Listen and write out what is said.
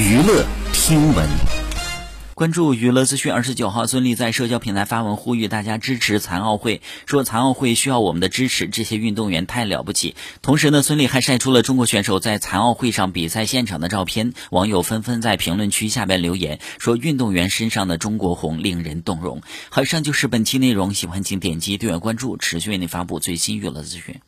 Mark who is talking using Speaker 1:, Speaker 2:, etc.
Speaker 1: 娱乐听闻。
Speaker 2: 关注娱乐资讯。二十九号，孙俪在社交平台发文呼吁大家支持残奥会，说残奥会需要我们的支持，这些运动员太了不起。同时呢，孙俪还晒出了中国选手在残奥会上比赛现场的照片，网友纷纷在评论区下边留言说，运动员身上的中国红令人动容。好，以上就是本期内容，喜欢请点击订阅关注，持续为您发布最新娱乐资讯。